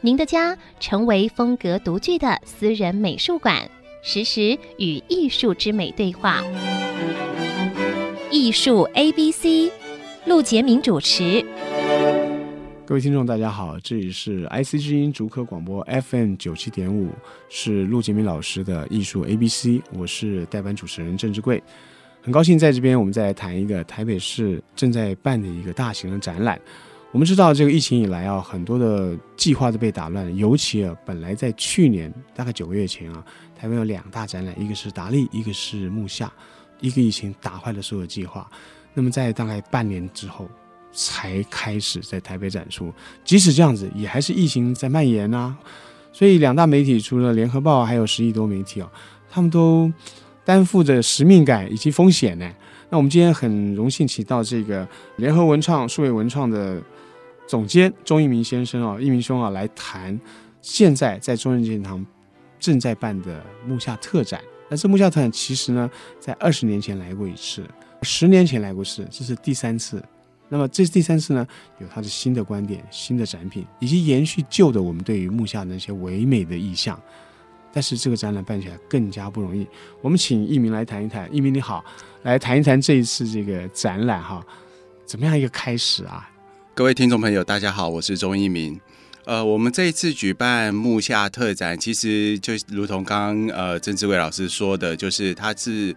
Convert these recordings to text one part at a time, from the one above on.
您的家成为风格独具的私人美术馆，实时与艺术之美对话。艺术 A B C，陆杰明主持。各位听众，大家好，这里是 IC 之音竹科广播 FM 九七点五，是陆杰明老师的艺术 A B C，我是代班主持人郑志贵，很高兴在这边，我们再来谈一个台北市正在办的一个大型的展览。我们知道这个疫情以来啊，很多的计划都被打乱了。尤其啊，本来在去年大概九个月前啊，台湾有两大展览，一个是达利，一个是木下。一个疫情打坏了所有计划，那么在大概半年之后才开始在台北展出。即使这样子，也还是疫情在蔓延啊。所以两大媒体除了联合报，还有十亿多媒体啊，他们都担负着使命感以及风险呢。那我们今天很荣幸请到这个联合文创、数位文创的。总监钟一鸣先生啊，一鸣兄啊，来谈现在在中正纪念堂正在办的木下特展。那这木下特展其实呢，在二十年前来过一次，十年前来过一次，这是第三次。那么这第三次呢，有他的新的观点、新的展品，以及延续旧的我们对于木下那些唯美的意象。但是这个展览办起来更加不容易。我们请一鸣来谈一谈。一鸣你好，来谈一谈这一次这个展览哈，怎么样一个开始啊？各位听众朋友，大家好，我是钟一鸣。呃，我们这一次举办木下特展，其实就如同刚刚呃郑志伟老师说的，就是它是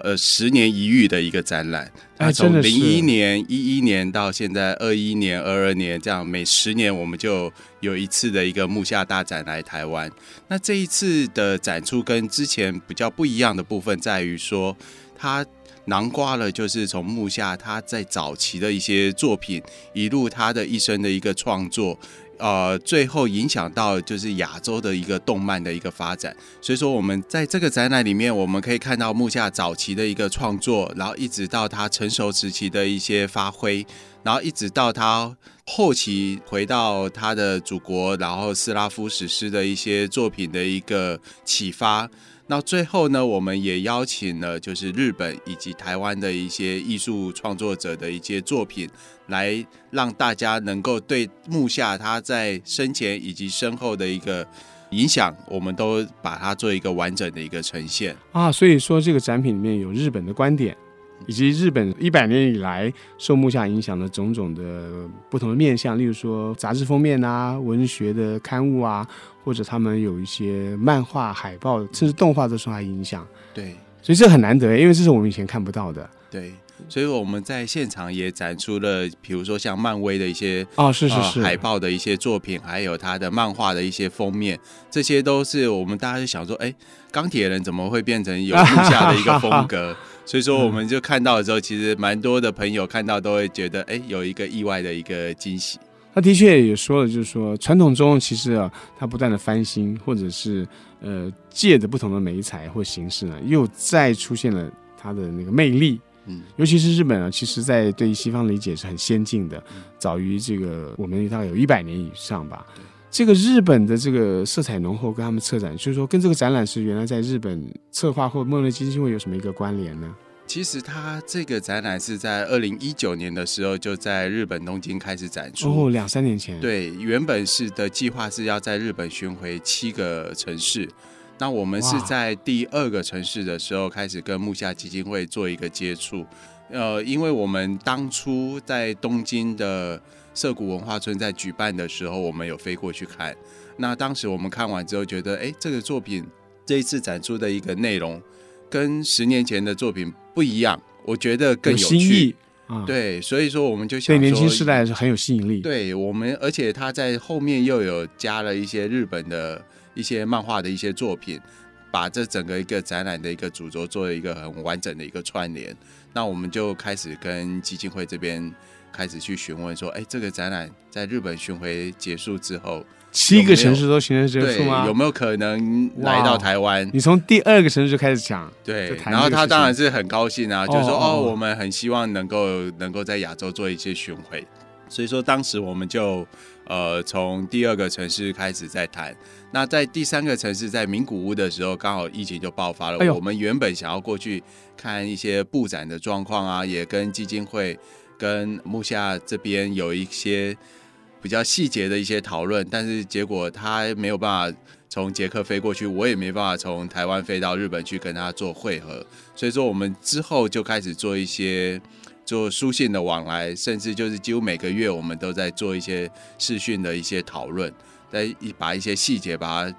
呃十年一遇的一个展览。它从零一年、一一年到现在二一年、二二年，这样每十年我们就有一次的一个木下大展来台湾。那这一次的展出跟之前比较不一样的部分在于说，它。囊括了，就是从木下他在早期的一些作品，一路他的一生的一个创作，呃，最后影响到就是亚洲的一个动漫的一个发展。所以说，我们在这个展览里面，我们可以看到木下早期的一个创作，然后一直到他成熟时期的一些发挥，然后一直到他后期回到他的祖国，然后斯拉夫史诗的一些作品的一个启发。那最后呢，我们也邀请了就是日本以及台湾的一些艺术创作者的一些作品，来让大家能够对木下他在生前以及身后的一个影响，我们都把它做一个完整的一个呈现啊。所以说，这个展品里面有日本的观点。以及日本一百年以来受木下影响的种种的不同的面向，例如说杂志封面啊、文学的刊物啊，或者他们有一些漫画、海报，甚至动画都受他影响。对，所以这很难得，因为这是我们以前看不到的。对，所以我们在现场也展出了，比如说像漫威的一些哦，是是是、呃、海报的一些作品，还有他的漫画的一些封面，这些都是我们大家就想说，哎，钢铁人怎么会变成有木下的一个风格？所以说，我们就看到的时候，其实蛮多的朋友看到都会觉得，哎，有一个意外的一个惊喜。他的确也说了，就是说传统中其实啊，它不断的翻新，或者是呃借着不同的媒材或形式呢，又再出现了它的那个魅力。嗯，尤其是日本啊，其实在对西方理解是很先进的，早于这个我们大概有一百年以上吧。这个日本的这个色彩浓厚，跟他们策展，就是说跟这个展览是原来在日本策划或梦乐基金会有什么一个关联呢？其实它这个展览是在二零一九年的时候就在日本东京开始展出哦，两三年前。对，原本是的计划是要在日本巡回七个城市，那我们是在第二个城市的时候开始跟木下基金会做一个接触，呃，因为我们当初在东京的。涩谷文化村在举办的时候，我们有飞过去看。那当时我们看完之后，觉得，哎，这个作品这一次展出的一个内容，跟十年前的作品不一样，我觉得更有趣。有新意啊，对，所以说我们就想，对年轻时代是很有吸引力。对我们，而且他在后面又有加了一些日本的一些漫画的一些作品，把这整个一个展览的一个主轴做了一个很完整的一个串联。那我们就开始跟基金会这边。开始去询问说，哎，这个展览在日本巡回结束之后，七个城市都巡回结束吗？对，有没有可能来到台湾？你从第二个城市就开始讲，对，然后他当然是很高兴啊，就是说哦，我们很希望能够能够在亚洲做一些巡回，所以说当时我们就呃从第二个城市开始在谈。那在第三个城市在名古屋的时候，刚好疫情就爆发了。我们原本想要过去看一些布展的状况啊，也跟基金会跟木下这边有一些。比较细节的一些讨论，但是结果他没有办法从捷克飞过去，我也没办法从台湾飞到日本去跟他做会合，所以说我们之后就开始做一些做书信的往来，甚至就是几乎每个月我们都在做一些视讯的一些讨论，在一把一些细节把它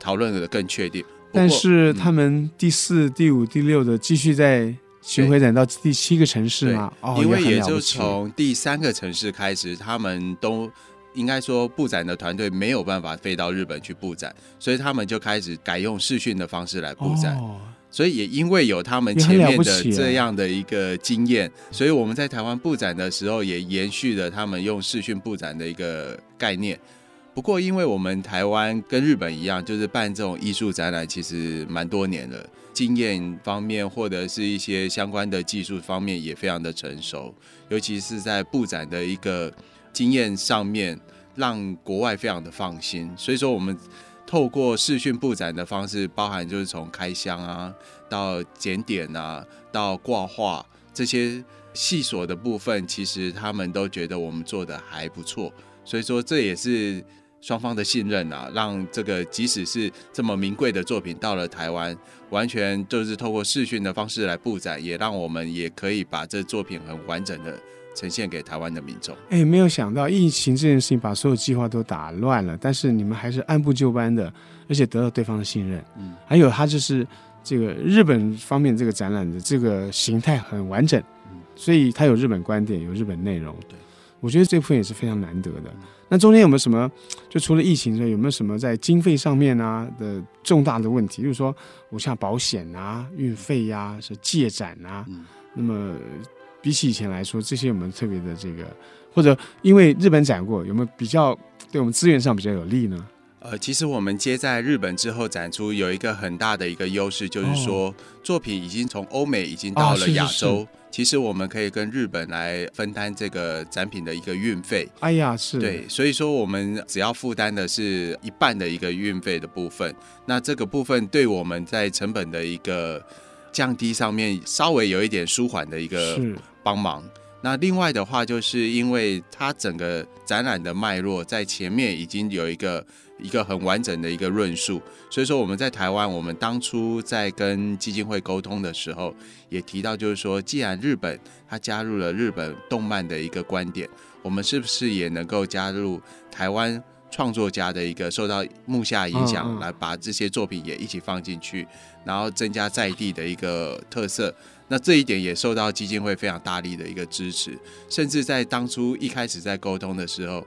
讨论得更确定。但是他们第四、第五、第六的继续在。巡回展到第七个城市嘛？哦，因为也就从第三个城市开始，他们都应该说布展的团队没有办法飞到日本去布展，所以他们就开始改用视讯的方式来布展。哦，所以也因为有他们前面的这样的一个经验，所以我们在台湾布展的时候也延续了他们用视讯布展的一个概念。不过，因为我们台湾跟日本一样，就是办这种艺术展览，其实蛮多年了。经验方面，或者是一些相关的技术方面，也非常的成熟，尤其是在布展的一个经验上面，让国外非常的放心。所以说，我们透过视讯布展的方式，包含就是从开箱啊，到检点啊，到挂画这些细琐的部分，其实他们都觉得我们做的还不错。所以说，这也是。双方的信任啊，让这个即使是这么名贵的作品到了台湾，完全就是透过视讯的方式来布展，也让我们也可以把这作品很完整的呈现给台湾的民众。哎，没有想到疫情这件事情把所有计划都打乱了，但是你们还是按部就班的，而且得到对方的信任。嗯，还有他就是这个日本方面这个展览的这个形态很完整，嗯，所以他有日本观点，有日本内容。对，我觉得这部分也是非常难得的。那中间有没有什么？就除了疫情之外，有没有什么在经费上面啊的重大的问题？就是说，我像保险啊、运费呀、啊、是借展啊，嗯、那么比起以前来说，这些有没有特别的这个？或者因为日本展过，有没有比较对我们资源上比较有利呢？呃，其实我们接在日本之后展出，有一个很大的一个优势，就是说、哦、作品已经从欧美已经到了亚洲。哦是是是其实我们可以跟日本来分担这个展品的一个运费。哎呀，是。对，所以说我们只要负担的是一半的一个运费的部分，那这个部分对我们在成本的一个降低上面稍微有一点舒缓的一个帮忙。那另外的话，就是因为它整个展览的脉络在前面已经有一个。一个很完整的一个论述，所以说我们在台湾，我们当初在跟基金会沟通的时候，也提到就是说，既然日本它加入了日本动漫的一个观点，我们是不是也能够加入台湾创作家的一个受到木下影响，来把这些作品也一起放进去，然后增加在地的一个特色。那这一点也受到基金会非常大力的一个支持，甚至在当初一开始在沟通的时候。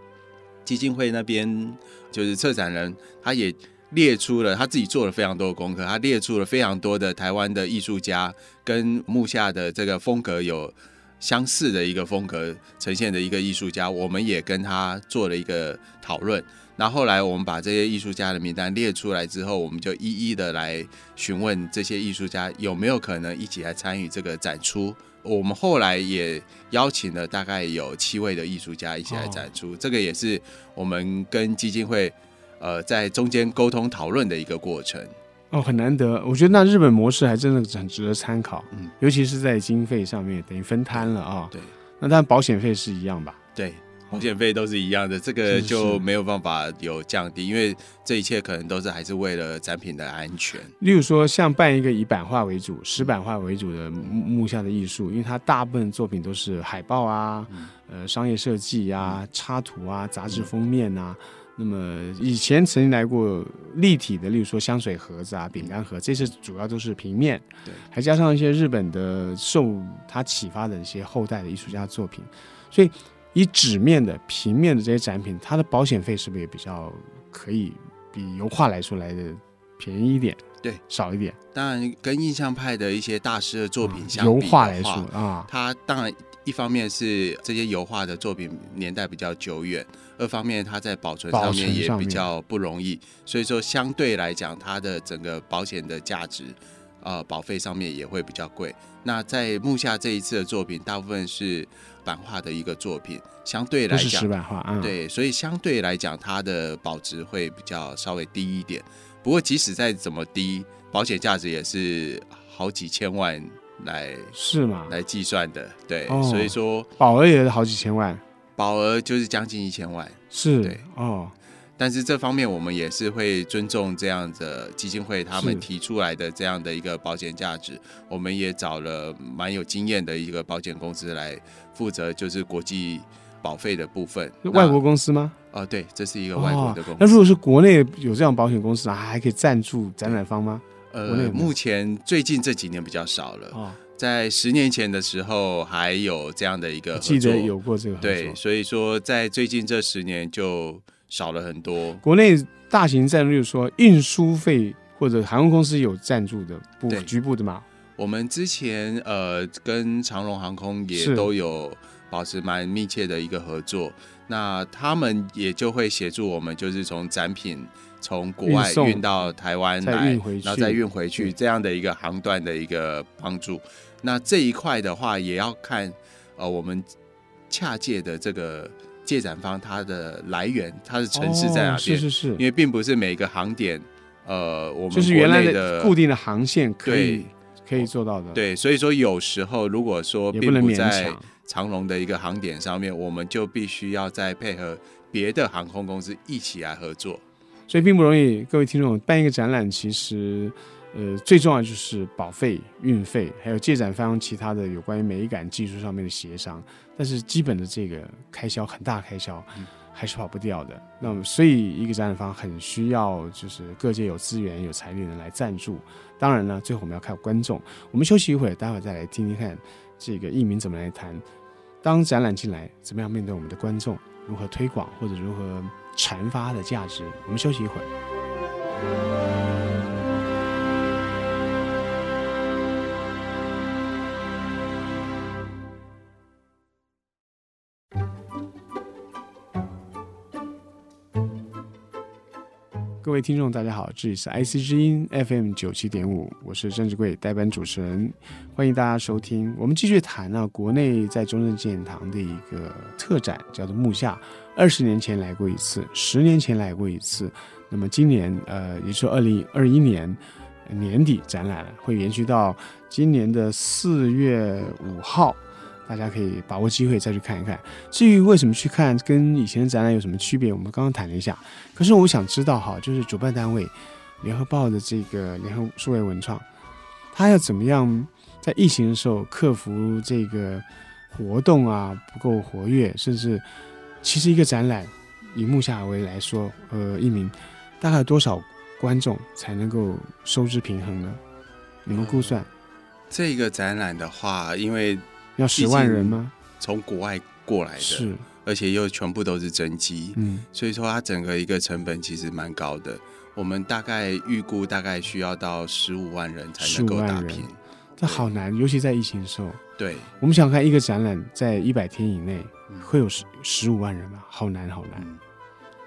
基金会那边就是策展人，他也列出了他自己做了非常多的功课，他列出了非常多的台湾的艺术家跟木下的这个风格有相似的一个风格呈现的一个艺术家，我们也跟他做了一个讨论。那后来我们把这些艺术家的名单列出来之后，我们就一一的来询问这些艺术家有没有可能一起来参与这个展出。我们后来也邀请了大概有七位的艺术家一起来展出，哦、这个也是我们跟基金会呃在中间沟通讨论的一个过程。哦，很难得，我觉得那日本模式还真的很值得参考，嗯，尤其是在经费上面等于分摊了啊。对，那当然保险费是一样吧？对。保险费都是一样的，这个就没有办法有降低，因为这一切可能都是还是为了展品的安全。例如说，像办一个以版画为主、石版画为主的木下的艺术，因为它大部分作品都是海报啊、呃商业设计啊、插图啊、杂志封面啊。那么以前曾经来过立体的，例如说香水盒子啊、饼干盒，这些主要都是平面，对，还加上一些日本的受他启发的一些后代的艺术家作品，所以。以纸面的、平面的这些展品，它的保险费是不是也比较可以比油画来说来的便宜一点？对，少一点。当然，跟印象派的一些大师的作品相比，油画来说啊，它当然一方面是这些油画的作品年代比较久远，二方面它在保存上面也比较不容易，所以说相对来讲，它的整个保险的价值，呃，保费上面也会比较贵。那在木下这一次的作品，大部分是版画的一个作品，相对来讲是，版画，啊，对，所以相对来讲，它的保值会比较稍微低一点。不过即使再怎么低，保险价值也是好几千万来是吗？来计算的，对，哦、所以说保额也是好几千万，保额就是将近一千万，是对哦。但是这方面我们也是会尊重这样的基金会他们提出来的这样的一个保险价值，我们也找了蛮有经验的一个保险公司来负责，就是国际保费的部分。外国公司吗？哦，对，这是一个外国的公司。哦、那如果是国内有这样保险公司啊，还可以赞助展览方吗？呃，目前最近这几年比较少了。哦，在十年前的时候还有这样的一个合作，记得有过这个合作。对，所以说在最近这十年就。少了很多。国内大型赞助，就是说运输费或者航空公司有赞助的，部局部的嘛。我们之前呃跟长荣航空也都有保持蛮密切的一个合作，那他们也就会协助我们，就是从展品从国外运到台湾来，然后再运回去这样的一个航段的一个帮助。那这一块的话，也要看呃我们恰借的这个。借展方它的来源，它的城市在哪边？是是是，因为并不是每个航点，呃，我们就是原来的固定的航线可以可以做到的。对，所以说有时候如果说并不在长龙的一个航点上面，我们就必须要再配合别的航空公司一起来合作，所以并不容易。各位听众办一个展览，其实。呃，最重要就是保费、运费，还有借展方其他的有关于美感、技术上面的协商。但是基本的这个开销很大，开销还是跑不掉的。那么，所以一个展览方很需要就是各界有资源、有财力的人来赞助。当然呢，最后我们要看观众。我们休息一会儿，待会儿再来听听看这个艺名怎么来谈。当展览进来，怎么样面对我们的观众？如何推广或者如何阐发的价值？我们休息一会儿。各位听众，大家好，这里是 IC 之音 FM 九七点五，我是郑志贵，代班主持人，欢迎大家收听。我们继续谈呢，国内在中正纪念堂的一个特展，叫做木下，二十年前来过一次，十年前来过一次，那么今年呃，也就是二零二一年年底展览了，会延续到今年的四月五号。大家可以把握机会再去看一看。至于为什么去看，跟以前的展览有什么区别，我们刚刚谈了一下。可是我想知道哈，就是主办单位联合报的这个联合数位文创，他要怎么样在疫情的时候克服这个活动啊不够活跃，甚至其实一个展览以木下为来说，呃，一名大概多少观众才能够收支平衡呢？你们估算？这个展览的话，因为要十万人吗？从国外过来的，是，而且又全部都是真机，嗯，所以说它整个一个成本其实蛮高的。我们大概预估大概需要到十五万人才能够打平，这好难，尤其在疫情的时候。对，我们想看一个展览在一百天以内会有十十五万人吗？好难，好难。嗯，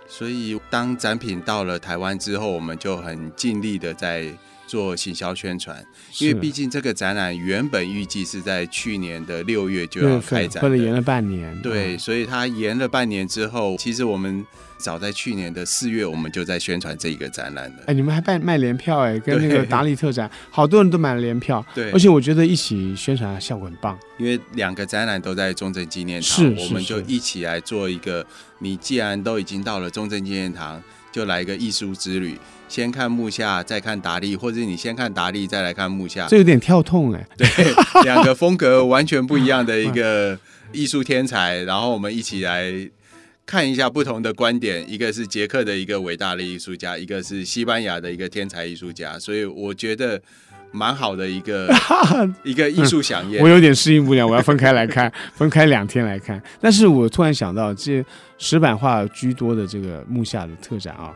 所以当展品到了台湾之后，我们就很尽力的在。做行销宣传，因为毕竟这个展览原本预计是在去年的六月就要开展，或者延了半年。对，所以它延了半年之后，其实我们早在去年的四月，我们就在宣传这一个展览了。哎，你们还办卖联票哎，跟那个达利特展，好多人都买了联票。对，而且我觉得一起宣传效果很棒，因为两个展览都在中正纪念堂，我们就一起来做一个。你既然都已经到了中正纪念堂，就来一个艺术之旅。先看木下，再看达利，或者你先看达利，再来看木下，这有点跳痛哎。对，两个风格完全不一样的一个艺术天才，然后我们一起来看一下不同的观点。一个是捷克的一个伟大的艺术家，一个是西班牙的一个天才艺术家，所以我觉得蛮好的一个 一个艺术饗宴。我有点适应不了，我要分开来看，分开两天来看。但是我突然想到，这石板画居多的这个木下的特展啊。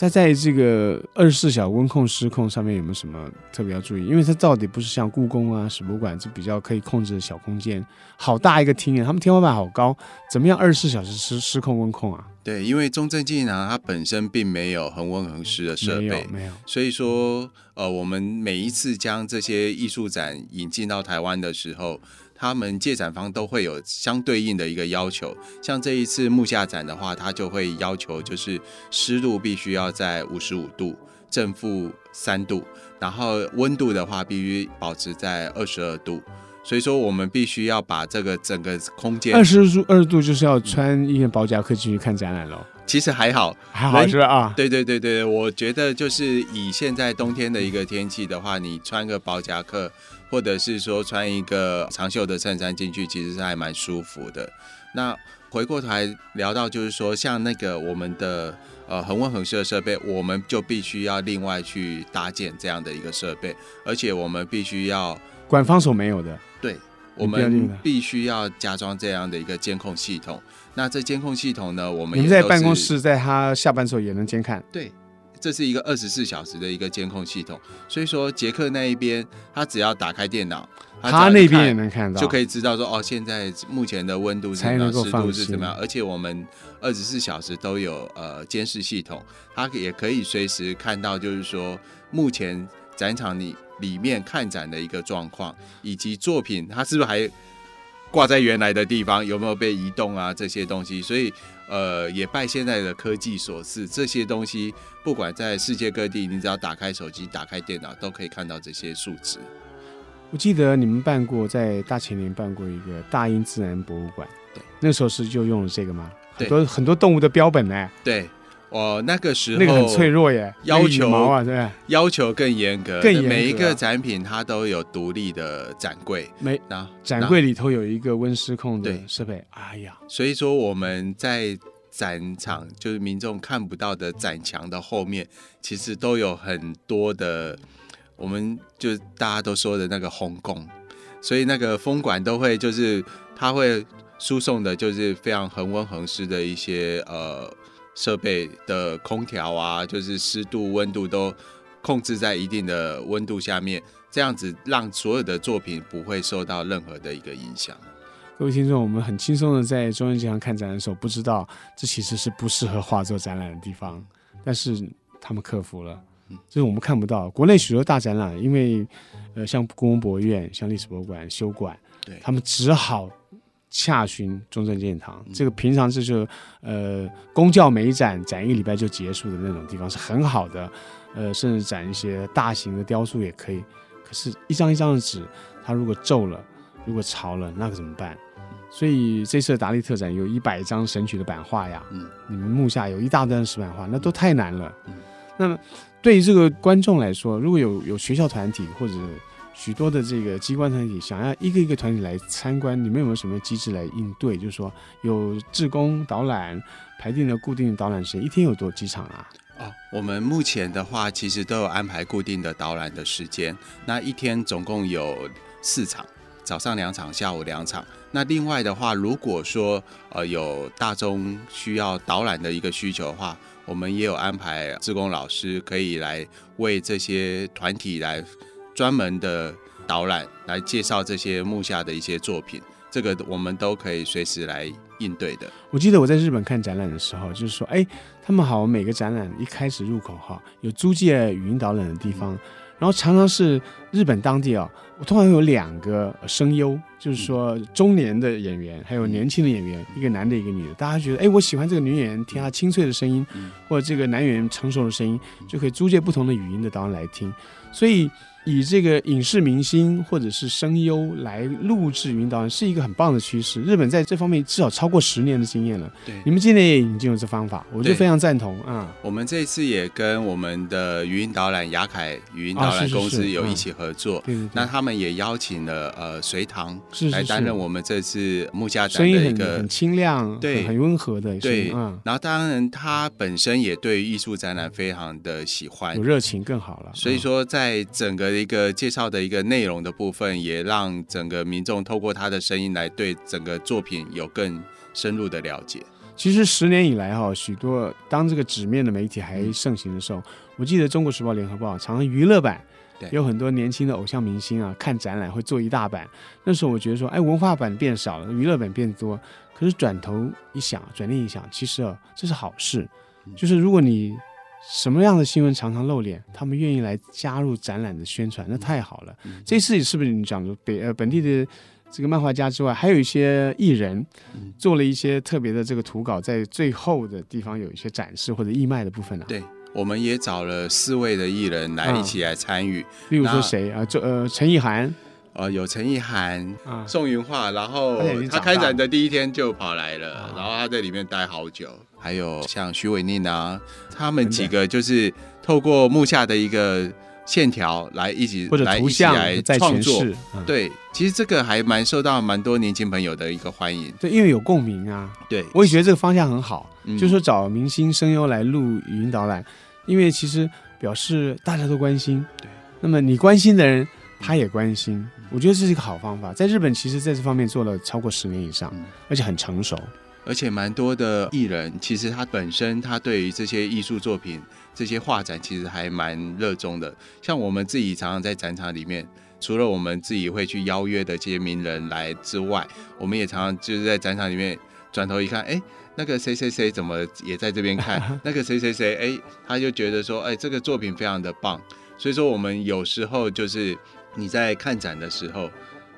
在在这个二十四小温控失控上面有没有什么特别要注意？因为它到底不是像故宫啊、史博物馆这比较可以控制的小空间，好大一个厅啊，他们天花板好高，怎么样二十四小时失失控温控啊？对，因为中正纪念堂它本身并没有恒温恒湿的设备，没有，没有，所以说呃，我们每一次将这些艺术展引进到台湾的时候。他们借展方都会有相对应的一个要求，像这一次木下展的话，他就会要求就是湿度必须要在五十五度，正负三度，然后温度的话必须保持在二十二度，所以说我们必须要把这个整个空间二十度二十度就是要穿一件薄夹克进去看展览喽。其实还好，还好是啊，对对对对，我觉得就是以现在冬天的一个天气的话，你穿个薄夹克。或者是说穿一个长袖的衬衫进去，其实是还蛮舒服的。那回过头来聊到，就是说像那个我们的呃恒温恒湿的设备，我们就必须要另外去搭建这样的一个设备，而且我们必须要管方所没有的，对，我们必须要加装这样的一个监控系统。那这监控系统呢，我们也你们在办公室，在他下班时候也能监看，对。这是一个二十四小时的一个监控系统，所以说杰克那一边，他只要打开电脑，他，他那边也能看到，就可以知道说哦，现在目前的温度是怎么样，湿度是怎么样，而且我们二十四小时都有呃监视系统，他也可以随时看到，就是说目前展场里里面看展的一个状况，以及作品它是不是还挂在原来的地方，有没有被移动啊这些东西，所以。呃，也拜现在的科技所赐，这些东西不管在世界各地，你只要打开手机、打开电脑，都可以看到这些数值。我记得你们办过，在大前年办过一个大英自然博物馆，对，那时候是就用了这个吗？很多很多动物的标本呢。对。哦，那个时候那个很脆弱耶，要求毛啊，对，要求更严格，更严格。每一个展品它都有独立的展柜，每展柜里头有一个温湿控的设备。哎呀，所以说我们在展场就是民众看不到的展墙的后面，其实都有很多的，我们就大家都说的那个烘供，所以那个风管都会就是它会输送的，就是非常恒温恒湿的一些呃。设备的空调啊，就是湿度、温度都控制在一定的温度下面，这样子让所有的作品不会受到任何的一个影响。各位听众，我们很轻松的在中央机场看展的时候，不知道这其实是不适合画作展览的地方，但是他们克服了，就是我们看不到。国内许多大展览，因为呃，像故宫博物院、像历史博物馆修馆，对他们只好。洽询中正纪念堂，这个平常就是呃，公教美展展一个礼拜就结束的那种地方是很好的，呃，甚至展一些大型的雕塑也可以。可是，一张一张的纸，它如果皱了，如果潮了，那可怎么办？所以这次的达利特展有一百张神曲的版画呀，嗯，你们木下有一大段石版画，那都太难了。那么，对于这个观众来说，如果有有学校团体或者许多的这个机关团体想要一个一个团体来参观，你们有没有什么机制来应对？就是说有志工导览排定了固定的导览时间，一天有多几场啊？哦，我们目前的话，其实都有安排固定的导览的时间。那一天总共有四场，早上两场，下午两场。那另外的话，如果说呃有大众需要导览的一个需求的话，我们也有安排志工老师可以来为这些团体来。专门的导览来介绍这些木下的一些作品，这个我们都可以随时来应对的。我记得我在日本看展览的时候，就是说，哎，他们好，每个展览一开始入口哈有租借语音导览的地方，然后常常是日本当地啊，我通常有两个声优，就是说中年的演员，还有年轻的演员，一个男的，一个女的，大家觉得，哎，我喜欢这个女演员，听她清脆的声音，或者这个男演员成熟的声音，就可以租借不同的语音的导览来听，所以。以这个影视明星或者是声优来录制语音导览是一个很棒的趋势。日本在这方面至少超过十年的经验了。对，你们今年也已经有这方法，我就非常赞同啊。我们这一次也跟我们的语音导览雅凯语音导览公司有一起合作。对、啊、那他们也邀请了呃隋棠来担任我们这次木家展的一个很，很清亮、对很温和的对。嗯，然后当然他本身也对艺术展览非常的喜欢，有热情更好了。所以说在整个一个介绍的一个内容的部分，也让整个民众透过他的声音来对整个作品有更深入的了解。其实十年以来哈，许多当这个纸面的媒体还盛行的时候，我记得《中国时报》《联合报》常常娱乐版有很多年轻的偶像明星啊，看展览会做一大版。那时候我觉得说，哎，文化版变少了，娱乐版变多。可是转头一想，转念一想，其实啊，这是好事。就是如果你什么样的新闻常常露脸，他们愿意来加入展览的宣传，那太好了。这次是不是你讲的北呃本地的？这个漫画家之外，还有一些艺人做了一些特别的这个图稿，在最后的地方有一些展示或者义卖的部分呢、啊。对，我们也找了四位的艺人来一起来参与。嗯、例如说谁啊？这呃陈意涵，呃有陈意涵、啊、宋云画，然后他开展的第一天就跑来了，啊、然后他在里面待好久。还有像徐伟宁啊，他们几个就是透过幕下的一个。线条来一起或者图像来创作，嗯、对，其实这个还蛮受到蛮多年轻朋友的一个欢迎，对，因为有共鸣啊。对，我也觉得这个方向很好，嗯、就是说找明星声优来录语音导览，因为其实表示大家都关心。对，那么你关心的人，他也关心，嗯、我觉得这是一个好方法。在日本，其实在这方面做了超过十年以上，嗯、而且很成熟。而且蛮多的艺人，其实他本身他对于这些艺术作品、这些画展，其实还蛮热衷的。像我们自己常常在展场里面，除了我们自己会去邀约的这些名人来之外，我们也常常就是在展场里面转头一看，哎，那个谁谁谁怎么也在这边看？那个谁谁谁，哎，他就觉得说，哎，这个作品非常的棒。所以说，我们有时候就是你在看展的时候，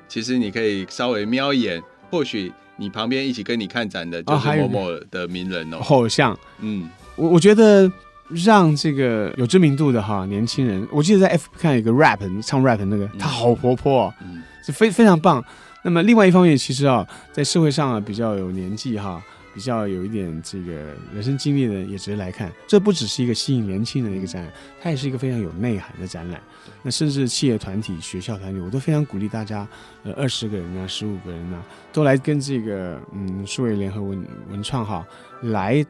其实你可以稍微瞄一眼，或许。你旁边一起跟你看展的就是某某的名人哦，偶像。嗯，我我觉得让这个有知名度的哈年轻人，我记得在 F 看有个 rap 唱 rap 那个，他好活泼哦，嗯，是非非常棒。那么另外一方面，其实啊，在社会上啊比较有年纪哈。比较有一点这个人生经历的人也值得来看，这不只是一个吸引年轻人的一个展览，它也是一个非常有内涵的展览。那甚至企业团体、学校团体，我都非常鼓励大家，呃，二十个人啊，十五个人啊，都来跟这个嗯数位联合文文创哈来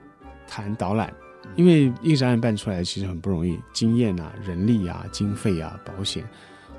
谈导览，因为一个展览办出来其实很不容易，经验啊、人力啊、经费啊、保险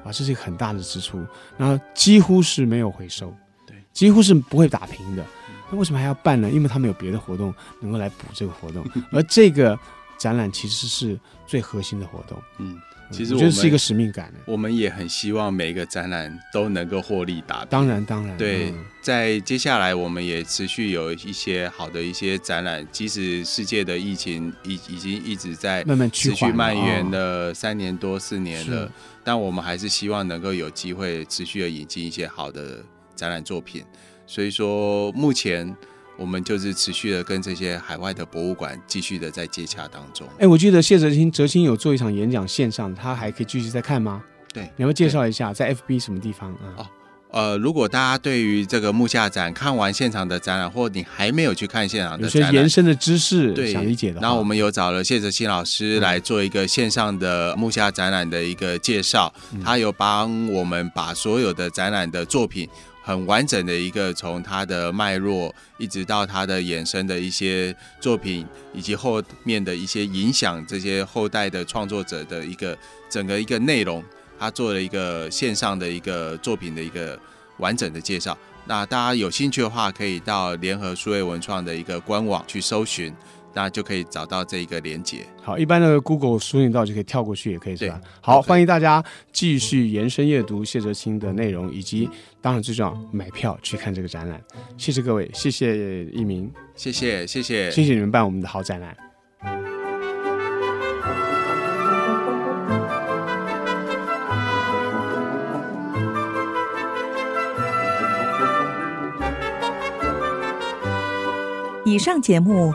啊，这是一个很大的支出，然后几乎是没有回收，对，几乎是不会打平的。那为什么还要办呢？因为他们有别的活动能够来补这个活动，而这个展览其实是最核心的活动。嗯，其实我，我觉得是一个使命感。我们也很希望每一个展览都能够获利达标。当然，当然，对，嗯、在接下来我们也持续有一些好的一些展览，即使世界的疫情已已经一直在慢慢持续蔓延了三年多四年了，但我们还是希望能够有机会持续的引进一些好的展览作品。所以说，目前我们就是持续的跟这些海外的博物馆继续的在接洽当中。哎，我记得谢哲青哲青有做一场演讲线上，他还可以继续再看吗？对，你要不要介绍一下在 FB 什么地方啊？哦，呃，如果大家对于这个木下展看完现场的展览，或你还没有去看现场的展览，有些延伸的知识对想理解的，那我们有找了谢哲青老师来做一个线上的木下展览的一个介绍，嗯、他有帮我们把所有的展览的作品。很完整的一个，从它的脉络一直到它的衍生的一些作品，以及后面的一些影响，这些后代的创作者的一个整个一个内容，他做了一个线上的一个作品的一个完整的介绍。那大家有兴趣的话，可以到联合数位文创的一个官网去搜寻。那就可以找到这一个连接。好，一般的 Google 输入到就可以跳过去，也可以是吧？好，欢迎大家继续延伸阅读谢哲青的内容，以及当然最重要买票去看这个展览。谢谢各位，谢谢一鸣，谢谢谢谢谢谢你们办我们的好展览。以上节目。